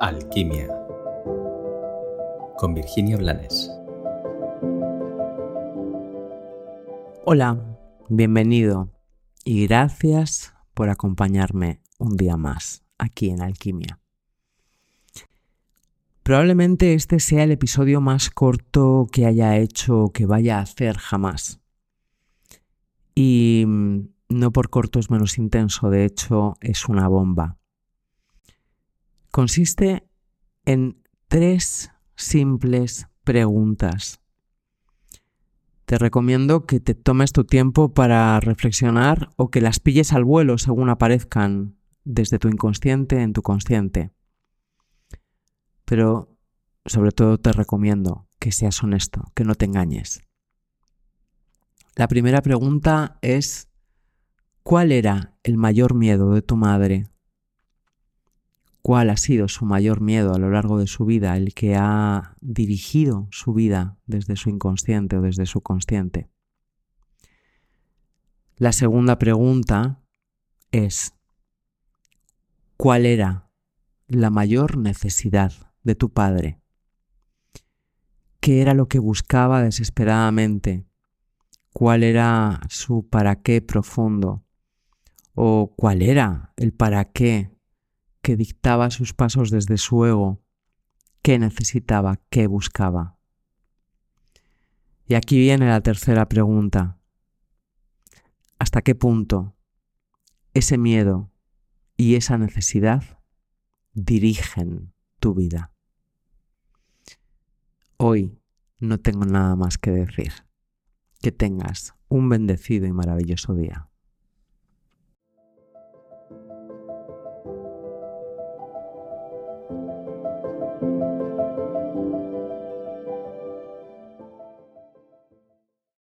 Alquimia con Virginia Blanes. Hola, bienvenido y gracias por acompañarme un día más aquí en Alquimia. Probablemente este sea el episodio más corto que haya hecho o que vaya a hacer jamás. Y mm, no por corto es menos intenso, de hecho es una bomba. Consiste en tres simples preguntas. Te recomiendo que te tomes tu tiempo para reflexionar o que las pilles al vuelo según aparezcan desde tu inconsciente en tu consciente. Pero sobre todo te recomiendo que seas honesto, que no te engañes. La primera pregunta es, ¿cuál era el mayor miedo de tu madre? ¿Cuál ha sido su mayor miedo a lo largo de su vida, el que ha dirigido su vida desde su inconsciente o desde su consciente? La segunda pregunta es, ¿cuál era la mayor necesidad de tu padre? ¿Qué era lo que buscaba desesperadamente? ¿Cuál era su para qué profundo? ¿O cuál era el para qué que dictaba sus pasos desde su ego? ¿Qué necesitaba? ¿Qué buscaba? Y aquí viene la tercera pregunta. ¿Hasta qué punto ese miedo y esa necesidad dirigen tu vida? Hoy no tengo nada más que decir. Que tengas un bendecido y maravilloso día.